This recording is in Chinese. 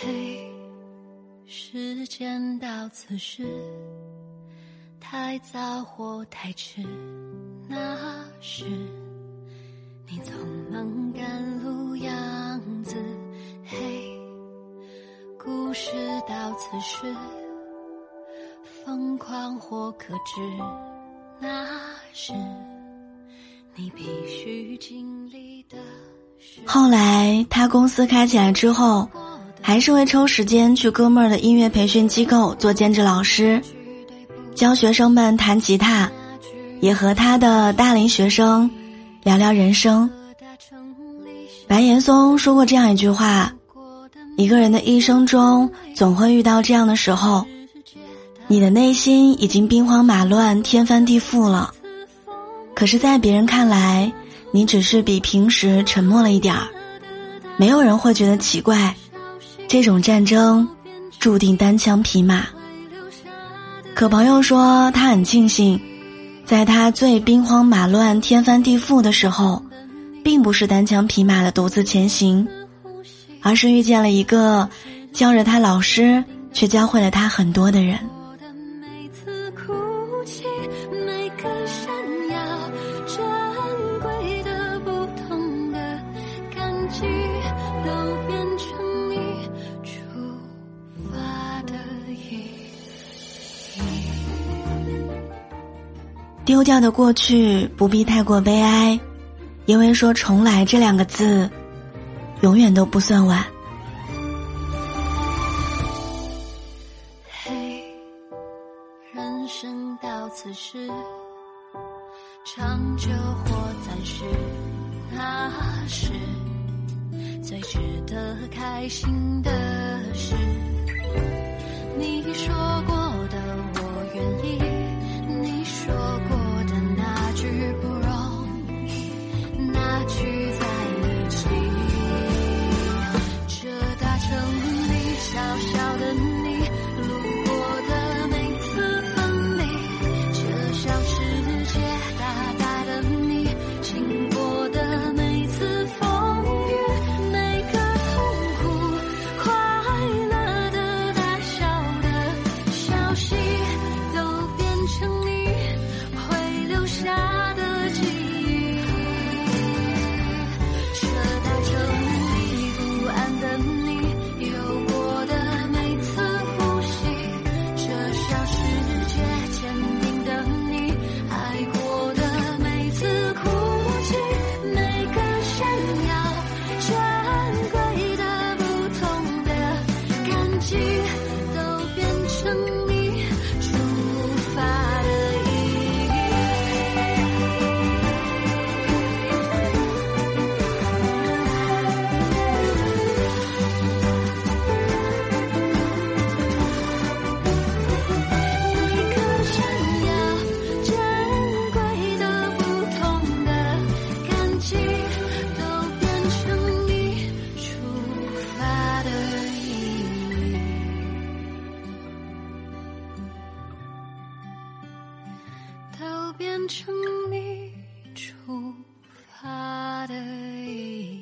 嘿时间到此时太早或太迟那时你匆忙赶路样子。嘿故事到此时疯狂或可知那时你必须经历的后来他公司开起来之后还是会抽时间去哥们儿的音乐培训机构做兼职老师，教学生们弹吉他，也和他的大龄学生聊聊人生。白岩松说过这样一句话：一个人的一生中总会遇到这样的时候，你的内心已经兵荒马乱、天翻地覆了，可是，在别人看来，你只是比平时沉默了一点儿，没有人会觉得奇怪。这种战争注定单枪匹马。可朋友说，他很庆幸，在他最兵荒马乱、天翻地覆的时候，并不是单枪匹马的独自前行，而是遇见了一个教着他老师，却教会了他很多的人。都变成丢掉的过去不必太过悲哀，因为说重来这两个字，永远都不算晚。嘿，人生到此时，长久或暂时，那是最值得开心的小的你成你出发的意义。